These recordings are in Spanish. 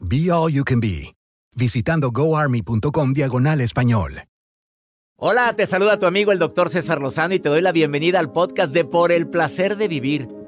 Be All You Can Be, visitando goarmy.com diagonal español. Hola, te saluda tu amigo el doctor César Lozano y te doy la bienvenida al podcast de Por el Placer de Vivir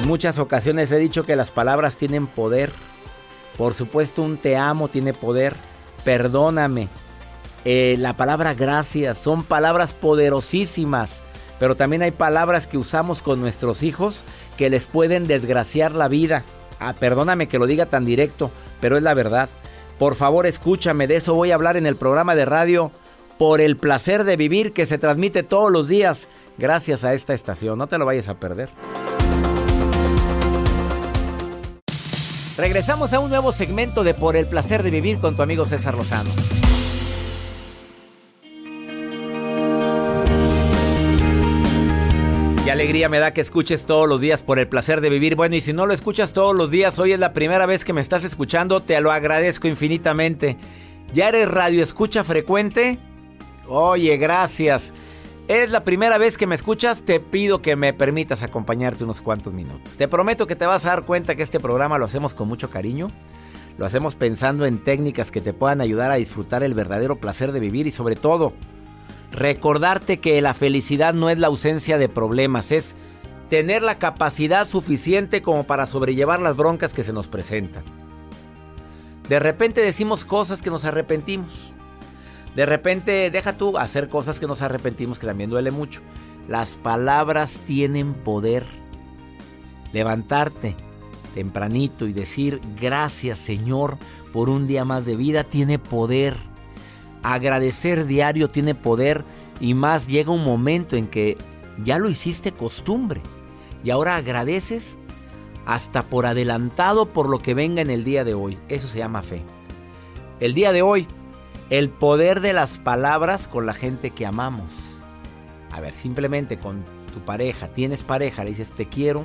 En muchas ocasiones he dicho que las palabras tienen poder. Por supuesto, un te amo tiene poder. Perdóname. Eh, la palabra gracias son palabras poderosísimas. Pero también hay palabras que usamos con nuestros hijos que les pueden desgraciar la vida. Ah, perdóname que lo diga tan directo, pero es la verdad. Por favor, escúchame, de eso voy a hablar en el programa de radio Por el placer de vivir que se transmite todos los días gracias a esta estación. No te lo vayas a perder. Regresamos a un nuevo segmento de Por el placer de vivir con tu amigo César Lozano. Qué alegría me da que escuches todos los días por el placer de vivir. Bueno, y si no lo escuchas todos los días, hoy es la primera vez que me estás escuchando, te lo agradezco infinitamente. ¿Ya eres radio escucha frecuente? Oye, gracias. Es la primera vez que me escuchas, te pido que me permitas acompañarte unos cuantos minutos. Te prometo que te vas a dar cuenta que este programa lo hacemos con mucho cariño. Lo hacemos pensando en técnicas que te puedan ayudar a disfrutar el verdadero placer de vivir y sobre todo recordarte que la felicidad no es la ausencia de problemas, es tener la capacidad suficiente como para sobrellevar las broncas que se nos presentan. De repente decimos cosas que nos arrepentimos. De repente, deja tú hacer cosas que nos arrepentimos, que también duele mucho. Las palabras tienen poder. Levantarte tempranito y decir gracias Señor por un día más de vida tiene poder. Agradecer diario tiene poder y más llega un momento en que ya lo hiciste costumbre y ahora agradeces hasta por adelantado por lo que venga en el día de hoy. Eso se llama fe. El día de hoy el poder de las palabras con la gente que amamos. A ver, simplemente con tu pareja, tienes pareja, le dices te quiero.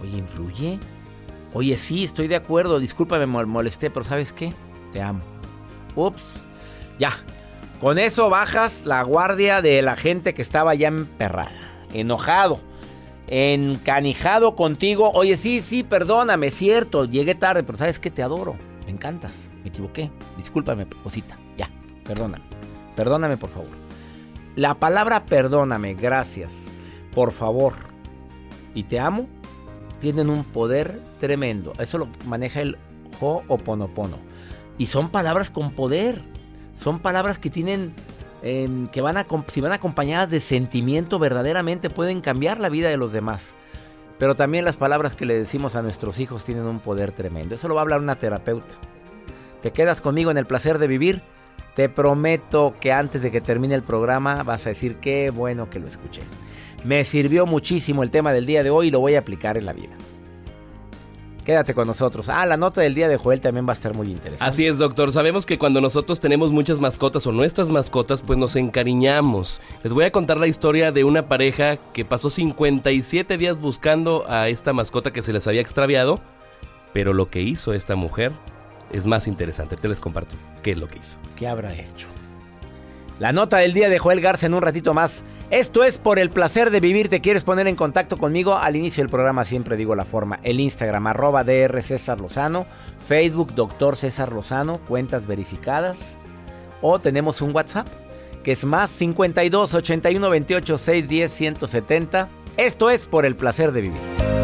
Oye, influye. Oye, sí, estoy de acuerdo, discúlpame, me molesté, pero ¿sabes qué? Te amo. Ups, ya. Con eso bajas la guardia de la gente que estaba ya emperrada, enojado, encanijado contigo. Oye, sí, sí, perdóname, cierto, llegué tarde, pero ¿sabes qué? Te adoro. Me encantas. Me equivoqué. Discúlpame, cosita. Perdóname. Perdóname, por favor. La palabra perdóname, gracias, por favor y te amo tienen un poder tremendo. Eso lo maneja el Ho'oponopono. Y son palabras con poder. Son palabras que tienen em, que van a si van acompañadas de sentimiento verdaderamente pueden cambiar la vida de los demás. Pero también las palabras que le decimos a nuestros hijos tienen un poder tremendo. Eso lo va a hablar una terapeuta. ¿Te quedas conmigo en el placer de vivir? Te prometo que antes de que termine el programa vas a decir qué bueno que lo escuché. Me sirvió muchísimo el tema del día de hoy y lo voy a aplicar en la vida. Quédate con nosotros. Ah, la nota del día de Joel también va a estar muy interesante. Así es, doctor. Sabemos que cuando nosotros tenemos muchas mascotas o nuestras mascotas, pues nos encariñamos. Les voy a contar la historia de una pareja que pasó 57 días buscando a esta mascota que se les había extraviado. Pero lo que hizo esta mujer es más interesante. Te les comparto qué es lo que hizo. ¿Qué habrá hecho? La nota del día de Joel Garza en un ratito más. Esto es por el placer de vivir. ¿Te quieres poner en contacto conmigo? Al inicio del programa siempre digo la forma. El Instagram, arroba DR César Lozano. Facebook, Doctor César Lozano. Cuentas verificadas. O tenemos un WhatsApp que es más 52 81 28 610 170. Esto es por el placer de vivir.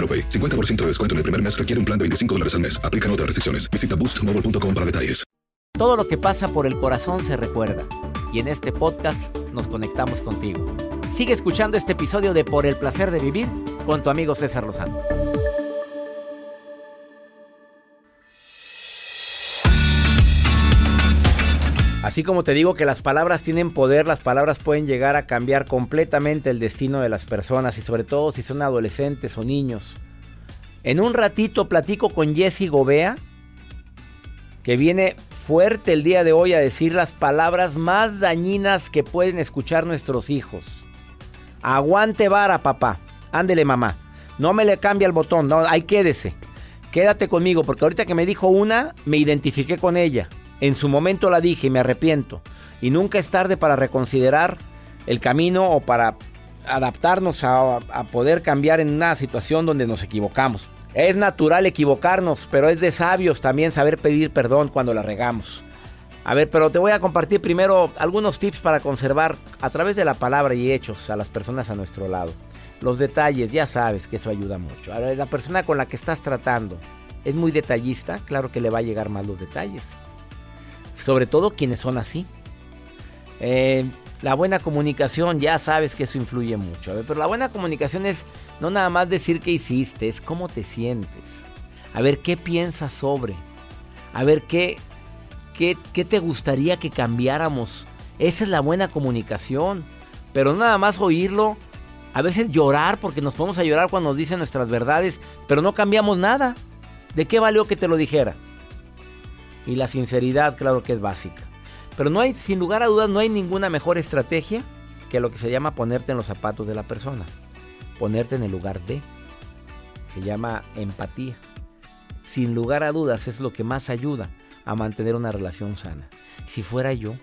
50% de descuento en el primer mes requiere un plan de 25 dólares al mes. Aplican otras restricciones. Visita boostmobile.com para detalles. Todo lo que pasa por el corazón se recuerda. Y en este podcast nos conectamos contigo. Sigue escuchando este episodio de Por el placer de vivir con tu amigo César Lozano. Así como te digo que las palabras tienen poder, las palabras pueden llegar a cambiar completamente el destino de las personas y sobre todo si son adolescentes o niños. En un ratito platico con Jesse Gobea, que viene fuerte el día de hoy a decir las palabras más dañinas que pueden escuchar nuestros hijos. Aguante vara, papá. Ándele, mamá. No me le cambie el botón, no, ahí quédese. Quédate conmigo, porque ahorita que me dijo una, me identifiqué con ella. En su momento la dije y me arrepiento. Y nunca es tarde para reconsiderar el camino o para adaptarnos a, poder cambiar en una situación donde nos equivocamos. Es natural equivocarnos, pero es de sabios también saber pedir perdón cuando la regamos. A ver, pero te voy a compartir primero algunos tips para conservar a través de la palabra y hechos a las personas a nuestro lado. Los detalles, ya sabes que eso ayuda mucho. A la persona con la que estás tratando es muy detallista, claro que le va a llegar más los detalles. Sobre todo quienes son así. Eh, la buena comunicación, ya sabes que eso influye mucho. pero la buena comunicación es no nada más decir qué hiciste, es cómo te sientes. A ver qué piensas sobre. A ver qué, qué, qué te gustaría que cambiáramos. Esa es la buena comunicación. Pero no nada más oírlo. A veces llorar, porque nos podemos a llorar cuando nos dicen nuestras verdades, pero no cambiamos nada. ¿De qué valió que te lo dijera? Y la sinceridad, claro que es básica. Pero no hay, sin lugar a dudas, no hay ninguna mejor estrategia que lo que se llama ponerte en los zapatos de la persona. Ponerte en el lugar de. Se llama empatía. Sin lugar a dudas es lo que más ayuda a mantener una relación sana. Si fuera yo,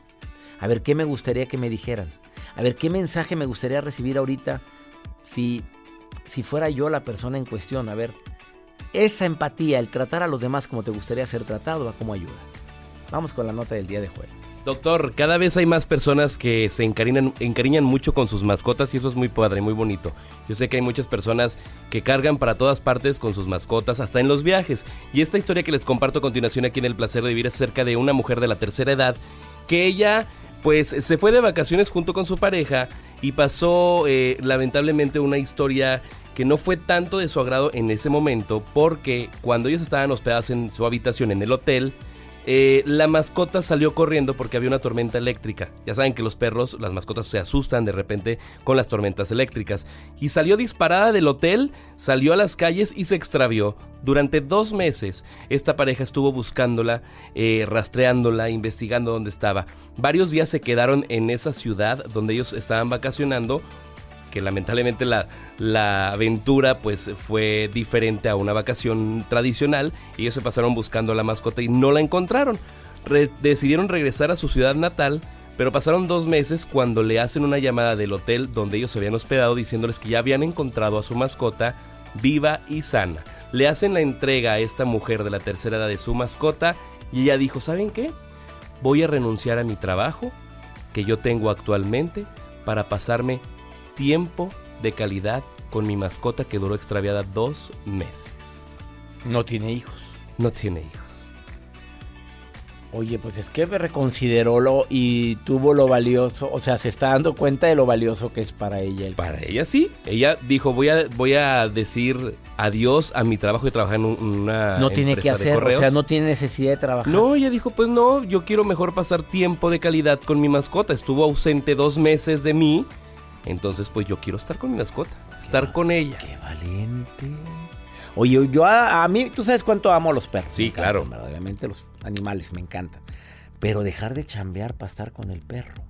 a ver qué me gustaría que me dijeran. A ver qué mensaje me gustaría recibir ahorita si, si fuera yo la persona en cuestión. A ver, esa empatía, el tratar a los demás como te gustaría ser tratado, ¿a cómo ayuda? Vamos con la nota del día de jueves. Doctor, cada vez hay más personas que se encariñan, encariñan mucho con sus mascotas y eso es muy padre, muy bonito. Yo sé que hay muchas personas que cargan para todas partes con sus mascotas, hasta en los viajes. Y esta historia que les comparto a continuación aquí en El Placer de Vivir es acerca de una mujer de la tercera edad que ella pues se fue de vacaciones junto con su pareja y pasó eh, lamentablemente una historia que no fue tanto de su agrado en ese momento porque cuando ellos estaban hospedados en su habitación en el hotel, eh, la mascota salió corriendo porque había una tormenta eléctrica. Ya saben que los perros, las mascotas se asustan de repente con las tormentas eléctricas. Y salió disparada del hotel, salió a las calles y se extravió. Durante dos meses esta pareja estuvo buscándola, eh, rastreándola, investigando dónde estaba. Varios días se quedaron en esa ciudad donde ellos estaban vacacionando lamentablemente la, la, aventura pues fue diferente a una vacación tradicional. Ellos se pasaron buscando a la mascota y no la encontraron. decidieron regresar a su ciudad natal, pero pasaron dos meses cuando le hacen una llamada del hotel donde ellos se habían hospedado diciéndoles que ya habían encontrado a su mascota viva y sana. Le hacen la entrega a esta mujer de la tercera edad de su mascota Y ella dijo, ¿saben qué? Voy a renunciar a mi trabajo que yo tengo actualmente para pasarme tiempo de calidad con mi mascota que duró extraviada dos meses. No tiene hijos. No tiene hijos. Oye, pues es que reconsideró lo y tuvo lo valioso, o sea, se está dando cuenta de lo valioso que es para ella. El... Para ella sí. Ella dijo, voy a, voy a decir adiós a mi trabajo y trabajar en una No tiene que hacer, o sea, no tiene necesidad de trabajar. No, ella dijo, pues no, yo quiero mejor pasar tiempo de calidad con mi mascota. Estuvo ausente dos meses de mí, entonces pues yo quiero estar con mi mascota, estar con ella. Qué valiente. Oye, yo a, mí, tú sabes cuánto amo a los perros. Sí, claro. Obviamente los animales me encantan. Pero dejar de chambear para estar con el perro.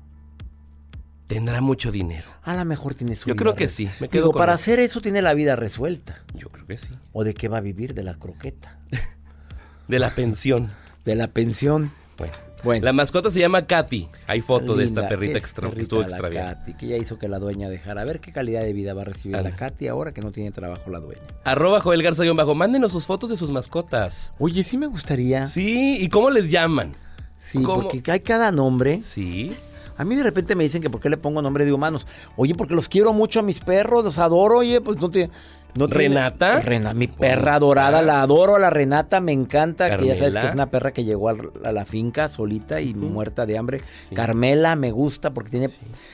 Tendrá mucho dinero. A lo mejor tiene su Yo creo que sí. Me quedo Digo, para hacer eso tiene la vida resuelta. Yo creo que sí. ¿O de qué va a vivir? De la croqueta. de la pensión. De la pensión. Bueno. Bueno. La mascota se llama Katy. Hay foto de esta perrita extra, que estuvo extraviada. Katy, que ya hizo que la dueña dejara. A ver qué calidad de vida va a recibir la Katy ahora que no tiene trabajo la dueña. Arroba Joel Garza bajo. Mándenos sus fotos de sus mascotas. Oye, sí me gustaría. Sí, ¿y cómo les llaman? Sí, porque hay cada nombre. Sí. A mí de repente me dicen que por qué le pongo nombre de humanos. Oye, porque los quiero mucho a mis perros, los adoro, oye, pues no te... ¿Renata? mi perra dorada, la adoro a la Renata, me encanta. Que ya sabes que es una perra que llegó a la, finca solita y muerta de hambre. Carmela me gusta porque tiene.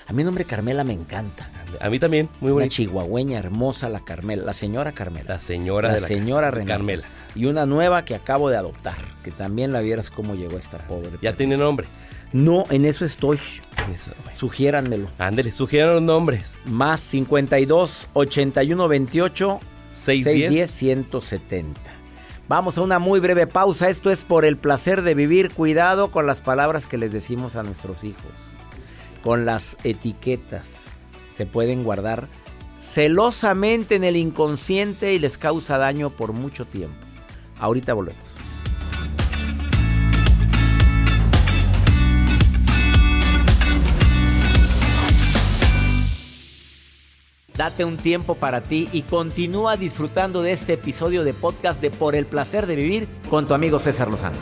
A mí el nombre Carmela me encanta. A mí también, muy es Una chihuahueña hermosa, la Carmela, la señora Carmela. La señora la señora Renata. Carmela. Y una nueva que acabo de adoptar, que también la vieras cómo llegó esta pobre. Ya tiene nombre. No, en eso estoy. Sugiéranmelo. Ándele, sugieran los nombres. Más 52 81 28 610 170. Vamos a una muy breve pausa. Esto es por el placer de vivir. Cuidado con las palabras que les decimos a nuestros hijos. Con las etiquetas. Se pueden guardar celosamente en el inconsciente y les causa daño por mucho tiempo. Ahorita volvemos. Date un tiempo para ti y continúa disfrutando de este episodio de podcast de Por el placer de vivir con tu amigo César Lozano.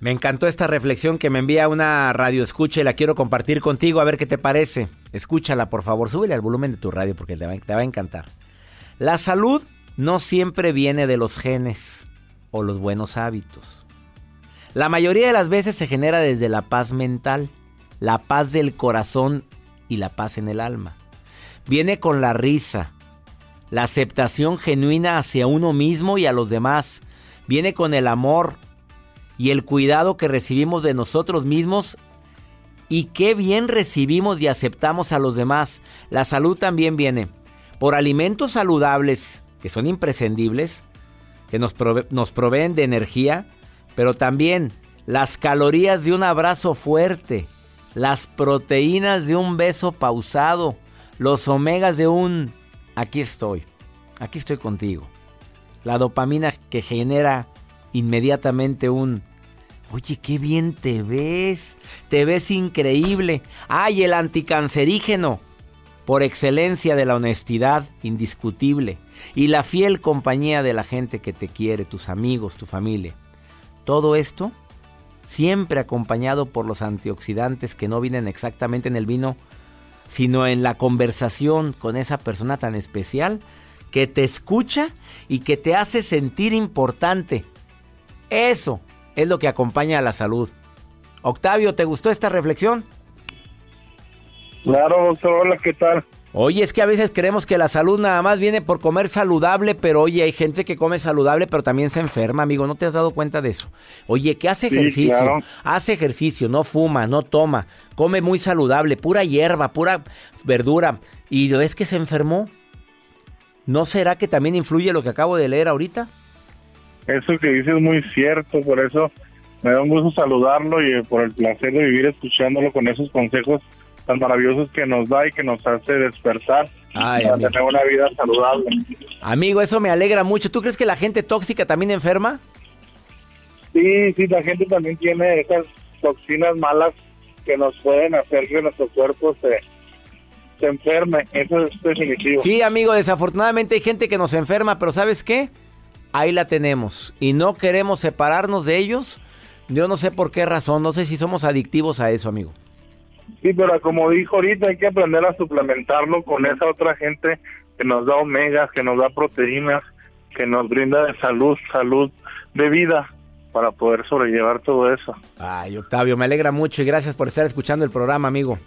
Me encantó esta reflexión que me envía una radio escucha y la quiero compartir contigo a ver qué te parece. Escúchala, por favor, súbele al volumen de tu radio porque te va, te va a encantar. La salud no siempre viene de los genes o los buenos hábitos. La mayoría de las veces se genera desde la paz mental, la paz del corazón y la paz en el alma. Viene con la risa, la aceptación genuina hacia uno mismo y a los demás. Viene con el amor y el cuidado que recibimos de nosotros mismos y qué bien recibimos y aceptamos a los demás. La salud también viene por alimentos saludables que son imprescindibles, que nos, nos proveen de energía, pero también las calorías de un abrazo fuerte, las proteínas de un beso pausado, los omegas de un aquí estoy, aquí estoy contigo. La dopamina que genera inmediatamente un Oye, qué bien te ves, te ves increíble. Ay, el anticancerígeno, por excelencia de la honestidad indiscutible y la fiel compañía de la gente que te quiere, tus amigos, tu familia. Todo esto siempre acompañado por los antioxidantes que no vienen exactamente en el vino, sino en la conversación con esa persona tan especial que te escucha y que te hace sentir importante. Eso es lo que acompaña a la salud. Octavio, ¿te gustó esta reflexión? Claro, hola, ¿qué tal? Oye, es que a veces creemos que la salud nada más viene por comer saludable, pero oye, hay gente que come saludable, pero también se enferma, amigo. ¿No te has dado cuenta de eso? Oye, que hace ejercicio, hace ejercicio, no fuma, no toma, come muy saludable, pura hierba, pura verdura, y es que se enfermó. ¿No será que también influye lo que acabo de leer ahorita? Eso que dices es muy cierto, por eso me da un gusto saludarlo y por el placer de vivir escuchándolo con esos consejos tan maravillosos que nos da y que nos hace despertar para tener una vida saludable. Amigo, eso me alegra mucho. ¿Tú crees que la gente tóxica también enferma? Sí, sí, la gente también tiene esas toxinas malas que nos pueden hacer que nuestro cuerpo se, se enferme, eso es definitivo. Sí, amigo, desafortunadamente hay gente que nos enferma, pero ¿sabes qué? Ahí la tenemos y no queremos separarnos de ellos. Yo no sé por qué razón, no sé si somos adictivos a eso, amigo. Sí, pero como dijo ahorita, hay que aprender a suplementarlo con esa otra gente que nos da omegas, que nos da proteínas, que nos brinda de salud, salud de vida para poder sobrellevar todo eso. Ay, Octavio, me alegra mucho y gracias por estar escuchando el programa, amigo.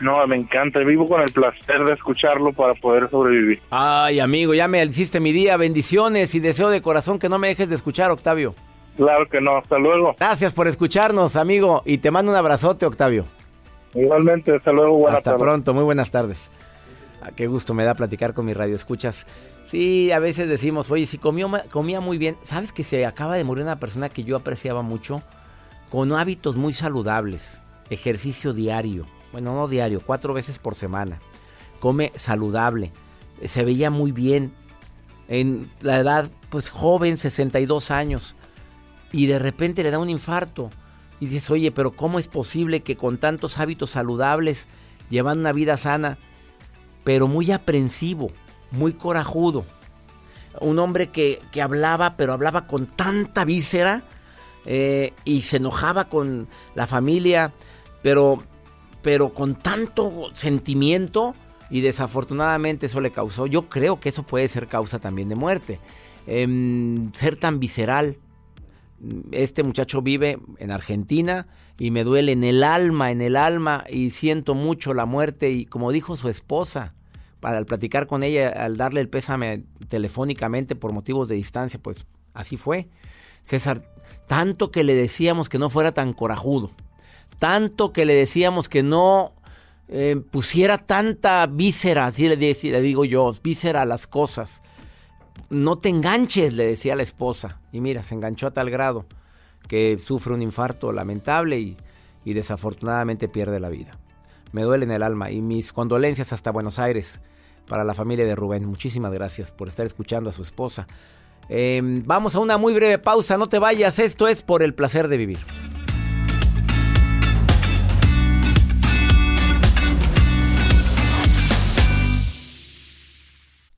No, me encanta, vivo con el placer de escucharlo para poder sobrevivir. Ay, amigo, ya me hiciste mi día, bendiciones y deseo de corazón que no me dejes de escuchar, Octavio. Claro que no, hasta luego. Gracias por escucharnos, amigo, y te mando un abrazote, Octavio. Igualmente, hasta luego, buenas Hasta pronto, muy buenas tardes. Ah, qué gusto me da platicar con mi radio escuchas. Sí, a veces decimos, oye, si comió, comía muy bien. ¿Sabes que se acaba de morir una persona que yo apreciaba mucho? Con hábitos muy saludables. Ejercicio diario. Bueno, no diario, cuatro veces por semana. Come saludable. Se veía muy bien. En la edad, pues joven, 62 años. Y de repente le da un infarto. Y dices, oye, pero ¿cómo es posible que con tantos hábitos saludables, llevan una vida sana, pero muy aprensivo, muy corajudo. Un hombre que, hablaba, pero hablaba con tanta víscera eh, y se enojaba con la familia, pero, pero con tanto sentimiento y desafortunadamente eso le causó, yo creo que eso puede ser causa también de muerte. Em, ser tan visceral. Este muchacho vive en Argentina y me duele en el alma, en el alma y siento mucho la muerte y como dijo su esposa, para al platicar con ella, al darle el pésame telefónicamente por motivos de distancia, pues así fue. César, tanto que le decíamos que no fuera tan corajudo, tanto que le decíamos que no eh, pusiera tanta víscera, así le, le digo yo, víscera a las cosas. No te enganches, le decía la esposa. Y mira, se enganchó a tal grado que sufre un infarto lamentable y, desafortunadamente pierde la vida. Me duele en el alma y mis condolencias hasta Buenos Aires para la familia de Rubén. Muchísimas gracias por estar escuchando a su esposa. Em, vamos a una muy breve pausa, no te vayas, esto es por el placer de vivir.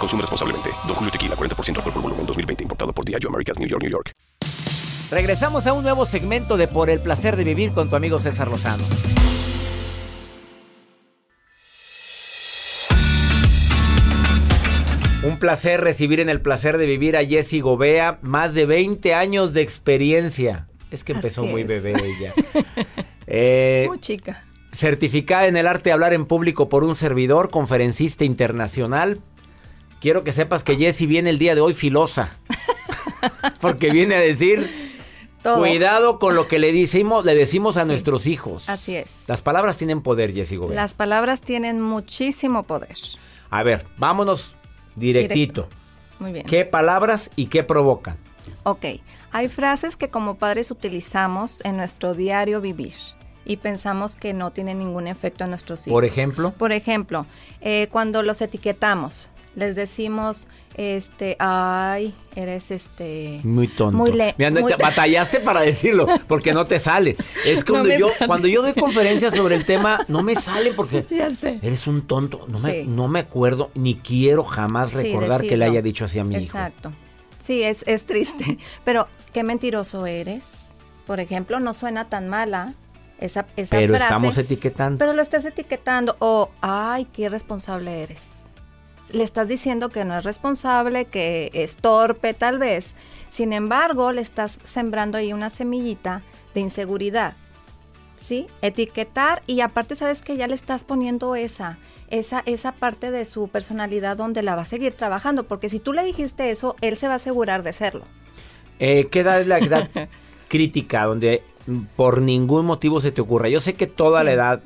Consume responsablemente. Don Julio Tequila, 40% alcohol por volumen, 2020. Importado por Diageo Americas, New York, New York. Regresamos a un nuevo segmento de Por el Placer de Vivir con tu amigo César Lozano. Un placer recibir en el placer de vivir a Jessie Gobea, más de 20 años de experiencia. Es que empezó muy bebé ella. Eh, muy chica. Certificada en el arte de hablar en público por un servidor, conferencista internacional, quiero que sepas que Jessie viene el día de hoy filosa. Porque viene a decir, cuidado con lo que le decimos, le decimos a nuestros hijos. Así es. Las palabras tienen poder, Jessie Las palabras tienen muchísimo poder. A ver, vámonos directito. Muy bien. ¿Qué palabras y qué provocan? Ok, hay frases que como padres utilizamos en nuestro diario vivir y pensamos que no tienen ningún efecto en nuestros hijos. Por ejemplo. Por ejemplo, eh, cuando los etiquetamos les decimos, este, ay, eres este... Muy tonto. Muy, le batallaste para decirlo, porque no te sale. Es cuando yo, cuando yo doy conferencias sobre el tema, no me sale porque ya sé. eres un tonto. No, me, no me acuerdo, ni quiero jamás recordar que le haya dicho así a mi hijo. Exacto. Sí, es, es triste. Pero, qué mentiroso eres. Por ejemplo, no suena tan mala esa, esa pero estamos etiquetando. Pero lo estás etiquetando. O, ay, qué irresponsable eres. Le estás diciendo que no es responsable, que es torpe tal vez. Sin embargo, le estás sembrando ahí una semillita de inseguridad. ¿Sí? Etiquetar y aparte sabes que ya le estás poniendo esa, esa, esa parte de su personalidad donde la va a seguir trabajando, porque si tú le dijiste eso, él se va a asegurar de serlo. Eh, ¿Qué edad es la edad crítica donde por ningún motivo se te ocurra? Yo sé que toda la edad,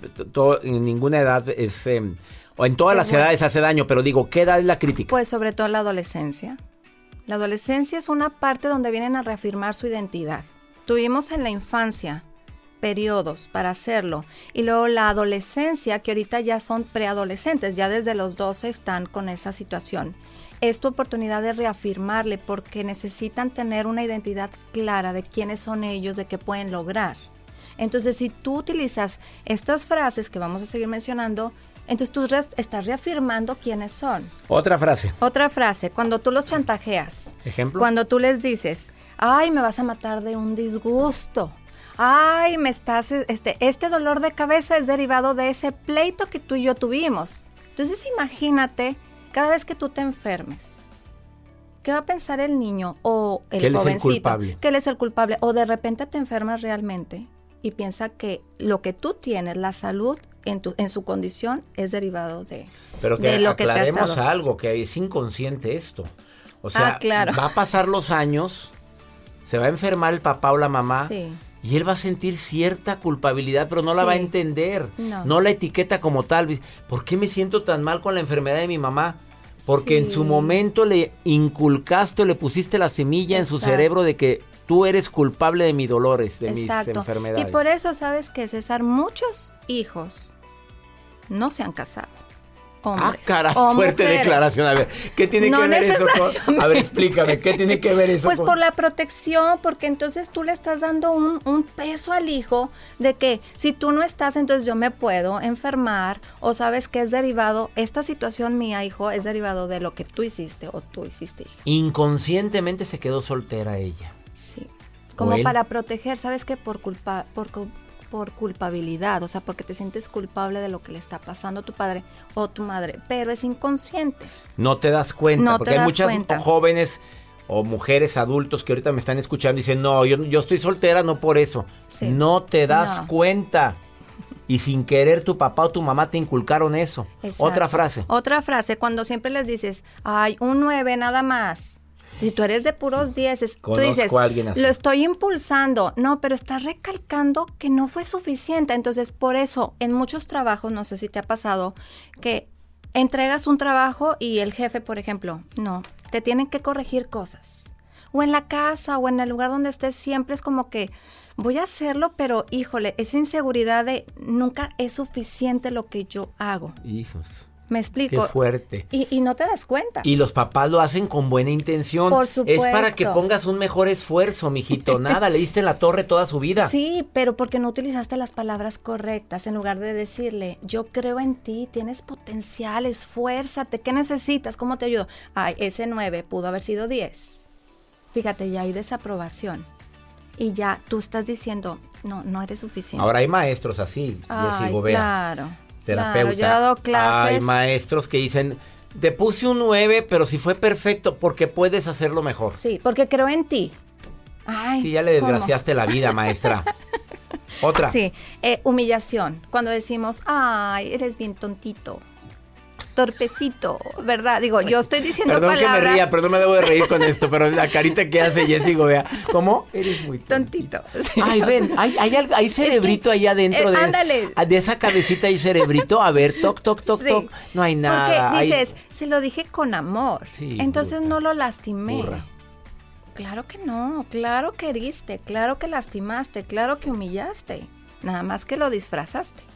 en ninguna edad es... Em, o en todas las edades hace daño, pero digo, ¿qué edad es la crítica? Pues sobre todo la adolescencia. La adolescencia es una parte donde vienen a reafirmar su identidad. Tuvimos en la infancia periodos para hacerlo y luego la adolescencia, que ahorita ya son preadolescentes, ya desde los 12 están con esa situación. Es tu oportunidad de reafirmarle porque necesitan tener una identidad clara de quiénes son ellos, de qué pueden lograr. Entonces, si tú utilizas estas frases que vamos a seguir mencionando, entonces tú estás reafirmando quiénes son. Otra frase. Otra frase, cuando tú los chantajeas. Ejemplo. Cuando tú les dices, ay, me vas a matar de un disgusto. Ay, me estás, este, este dolor de cabeza es derivado de ese pleito que tú y yo tuvimos. Entonces imagínate, cada vez que tú te enfermes, ¿qué va a pensar el niño o el que él Es el culpable. Que él es el culpable. O de repente te enfermas realmente y piensa que lo que tú tienes, la salud, en, tu, en su condición es derivado de, Pero que lo que te algo, que es inconsciente esto. O sea, ah, va a pasar los años, se va a enfermar el papá o la mamá. Y él va a sentir cierta culpabilidad, pero no la va a entender. No. la etiqueta como tal. ¿Por qué me siento tan mal con la enfermedad de mi mamá? Porque en su momento le inculcaste o le pusiste la semilla en su cerebro de que tú eres culpable de mis dolores, de mis enfermedades. Y por eso sabes que César, muchos hijos no se han casado. Hombres, ah, cara, fuerte declaración. A ver, ¿qué tiene que ver eso con.? A ver, explícame, ¿qué tiene que ver eso Pues por la protección, porque entonces tú le estás dando un, un, peso al hijo de que si tú no estás, entonces yo me puedo enfermar, o sabes que es derivado, esta situación mía, hijo, es derivado de lo que tú hiciste o tú hiciste, hija. Inconscientemente se quedó soltera ella. Sí. Como para proteger, ¿sabes qué? Por culpa, por por culpabilidad, o sea, porque te sientes culpable de lo que le está pasando a tu padre o tu madre, pero es inconsciente. No te das cuenta, porque hay muchas jóvenes o mujeres adultos que ahorita me están escuchando y dicen, no, yo, yo estoy soltera, no por eso. No te das cuenta. Y sin querer tu papá o tu mamá te inculcaron eso. Otra frase. Otra frase, cuando siempre les dices, ay, un nueve nada más. Si tú eres de puros dieces, tú dices, lo estoy impulsando. No, pero estás recalcando que no fue suficiente. Entonces, por eso, en muchos trabajos, no sé si te ha pasado, que entregas un trabajo y el jefe, por ejemplo, no, te tienen que corregir cosas. O en la casa o en el lugar donde estés, siempre es como que voy a hacerlo, pero híjole, esa inseguridad de nunca es suficiente lo que yo hago. Hijos. Me explico. Qué fuerte. Y, no te das cuenta. Y los papás lo hacen con buena intención. Por supuesto. Es para que pongas un mejor esfuerzo, mijito. Nada, le diste en la torre toda su vida. Sí, pero porque no utilizaste las palabras correctas. En lugar de decirle, yo creo en ti, tienes potencial, esfuérzate, ¿qué necesitas? ¿Cómo te ayudo? Ay, ese 9 pudo haber sido 10. Fíjate, ya hay desaprobación. Y ya tú estás diciendo, no, no eres suficiente. Ahora hay maestros así, Ay, Claro terapeuta. Hay maestros que dicen, te puse un 9, pero si fue perfecto, porque puedes hacerlo mejor. Sí, porque creo en ti. Ay, sí, ya le desgraciaste la vida, maestra. Otra. Sí, eh, humillación. Cuando decimos, ay, eres bien tontito torpecito, ¿verdad? Digo, yo estoy diciendo perdón palabras. que me ría, pero no me debo de reír con esto, pero la carita que hace Jessy vea, ¿cómo? Eres muy tontito. Ay, ven, hay, hay, hay cerebrito ahí adentro eh, de, ándale. de esa cabecita hay cerebrito. A ver, toc, toc, toc, toc. No hay nada. Porque dices, se lo dije con amor. entonces no lo lastimé. Claro que no, claro que heriste, claro que lastimaste, claro que humillaste. Nada más que lo disfrazaste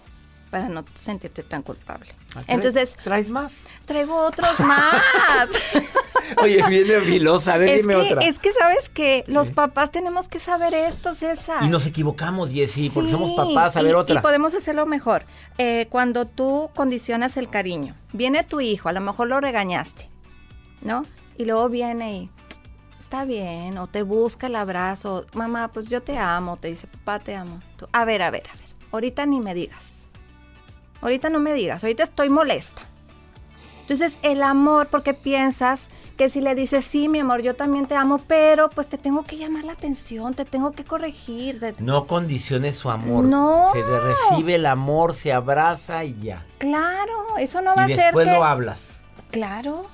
para no sentirte tan culpable. Ah, Entonces, ¿traes más? Traigo otros más. Oye, viene filosa, a ver, dime otra. Es que sabes que los papás tenemos que saber esto, César. Y nos equivocamos, Jessy, porque somos papás, a ver otra. Y podemos hacerlo mejor. Eh, cuando tú condicionas el cariño, viene tu hijo, a lo mejor lo regañaste, ¿no? Y luego viene y está bien, o te busca el abrazo, mamá, pues yo te amo, te dice, papá, te amo. a ver, a ver, a ver, ahorita ni me digas Ahorita no me digas, ahorita estoy molesta. Entonces, el amor, porque piensas que si le dices, sí, mi amor, yo también te amo, pero pues te tengo que llamar la atención, te tengo que corregir. No condiciones su amor. No. Se recibe el amor, se abraza y ya. Claro, eso no va a ser. Y después lo hablas. Claro,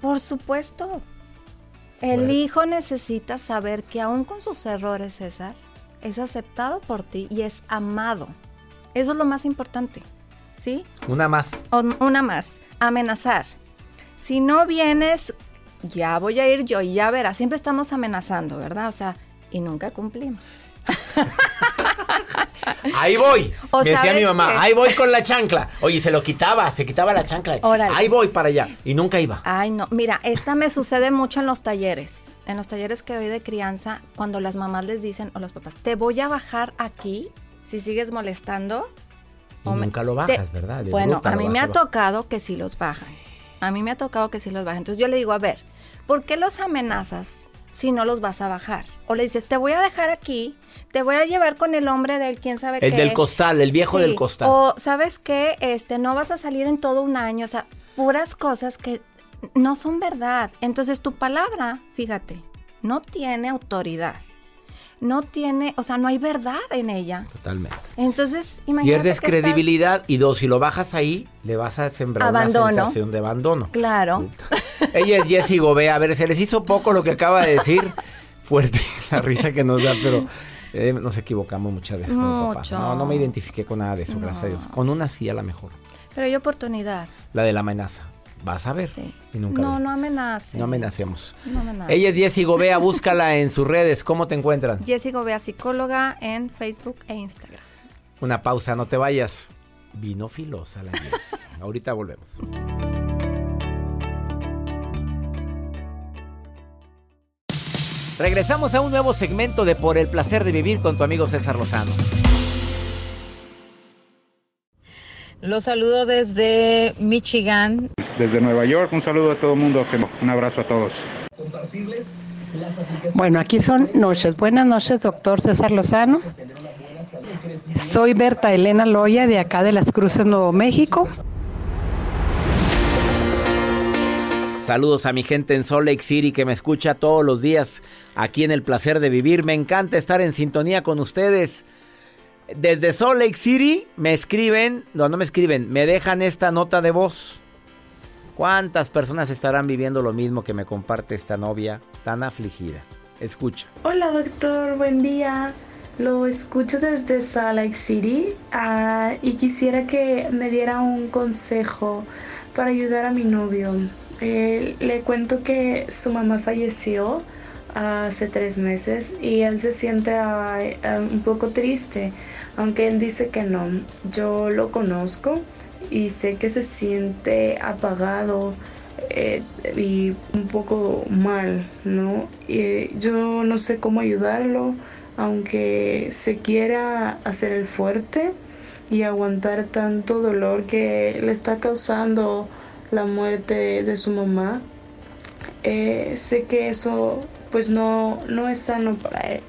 por supuesto. El hijo necesita saber que aún con sus errores, César, es aceptado por ti y es amado. Eso es lo más importante. ¿Sí? Una más. una más. Amenazar. Si no vienes, ya voy a ir yo y ya verás. Siempre estamos amenazando, ¿verdad? O sea, y nunca cumplimos. Ahí voy. me decía mi mamá, ahí voy con la chancla. Oye, se lo quitaba, se quitaba la chancla. Ahí voy para allá. Y nunca iba. Ay, no. Mira, esta me sucede mucho en los talleres. En los talleres que doy de crianza, cuando las mamás les dicen, o los papás, te voy a bajar aquí si sigues molestando. Y nunca lo bajas, ¿verdad? bueno, a mí me ha tocado que sí los bajan. A mí me ha tocado que sí los bajan. Entonces yo le digo, a ver, ¿por qué los amenazas si no los vas a bajar. O le dices, te voy a dejar aquí, te voy a llevar con el hombre del quién sabe qué. El del costal, el viejo del costal. O, ¿sabes qué? Este, no vas a salir en todo un año. O sea, puras cosas que no son verdad. Entonces, tu palabra, fíjate, no tiene autoridad no tiene, o sea, no hay verdad en ella. Totalmente. Entonces, imagínate. Pierdes credibilidad y dos, si lo bajas ahí, le vas a sembrar una sensación de abandono. Claro. Ella es Jessie Gobea. A ver, se les hizo poco lo que acaba de decir. Fuerte la risa que nos da, pero eh, nos equivocamos muchas veces con papá. No, no me identifiqué con nada de eso, gracias a Dios. Con una sí a la mejor. Pero hay oportunidad. La de la amenaza. Vas a ver. Y nunca no, no amenaces. No amenacemos. No amenaces. Ella es Jessie Gobea, búscala en sus redes. ¿Cómo te encuentran? Jessie Gobea, psicóloga en Facebook e Instagram. Una pausa, no te vayas. Vino filosa la Jessie. Ahorita volvemos. Regresamos a un nuevo segmento de Por el placer de vivir con tu amigo César Lozano. Los saludo desde Michigan. Desde Nueva York, un saludo a todo el mundo, un abrazo a todos. Bueno, aquí son noches. Buenas noches, doctor César Lozano. Soy Berta Elena Loya de acá de Las Cruces, Nuevo México. Saludos a mi gente en Salt Lake City que me escucha todos los días aquí en El Placer de Vivir. Me encanta estar en sintonía con ustedes. Desde Salt Lake City me escriben, no, no me escriben, me dejan esta nota de voz. ¿Cuántas personas estarán viviendo lo mismo que me comparte esta novia tan afligida? Escucha. Hola doctor, buen día. Lo escucho desde Salt Lake City ah, y quisiera que me diera un consejo para ayudar a mi novio. Eh, le cuento que su mamá falleció hace tres meses y él se siente un poco triste, aunque él dice que no. Yo lo conozco y sé que se siente apagado eh, y un poco mal, ¿no? Y yo no sé cómo ayudarlo, aunque se quiera hacer el fuerte y aguantar tanto dolor que le está causando la muerte de su mamá. Eh, sé que eso pues no, no es sano para él.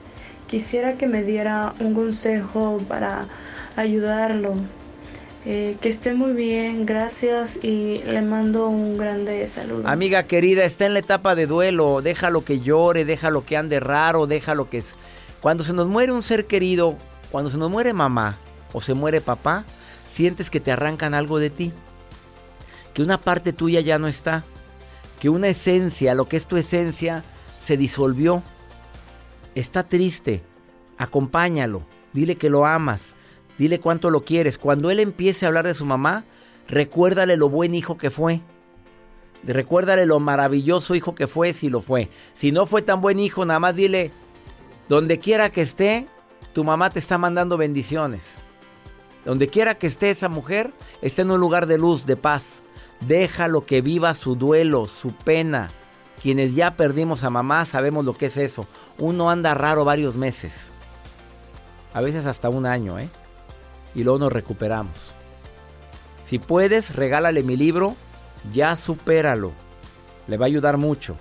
Quisiera que me diera un consejo para ayudarlo. Eh, que esté muy bien, gracias y le mando un grande saludo. Amiga querida, está en la etapa de duelo, déjalo que llore, déjalo que ande raro, déjalo que es... Cuando se nos muere un ser querido, cuando se nos muere mamá o se muere papá, sientes que te arrancan algo de ti. Que una parte tuya ya no está, que una esencia, lo que es tu esencia, se disolvió. Está triste, acompáñalo, dile que lo amas, dile cuánto lo quieres. Cuando él empiece a hablar de su mamá, recuérdale lo buen hijo que fue. Recuérdale lo maravilloso hijo que fue si lo fue. Si no fue tan buen hijo, nada más dile, donde quiera que esté, tu mamá te está mandando bendiciones. Donde quiera que esté esa mujer, esté en un lugar de luz, de paz. Déjalo que viva su duelo, su pena. Quienes ya perdimos a mamá sabemos lo que es eso. Uno anda raro varios meses. A veces hasta un año, ¿eh? Y luego nos recuperamos. Si puedes, regálale mi libro. Ya supéralo. Le va a ayudar mucho.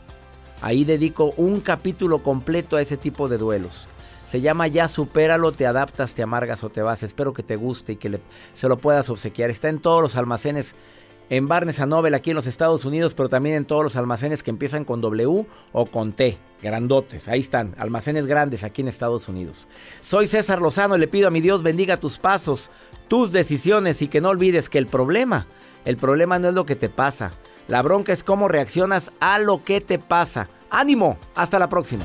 Ahí dedico un capítulo completo a ese tipo de duelos. Se llama Ya supéralo, te adaptas, te amargas o te vas. Espero que te guste y que se lo puedas obsequiar. Está en todos los almacenes en Barnes Noble aquí en los Estados Unidos, pero también en todos los almacenes que empiezan con W o con T, grandotes. Ahí están, almacenes grandes aquí en Estados Unidos. Soy César Lozano y le pido a mi Dios bendiga tus pasos, tus decisiones y que no olvides que el problema, el problema no es lo que te pasa. La bronca es cómo reaccionas a lo que te pasa. Ánimo, hasta la próxima.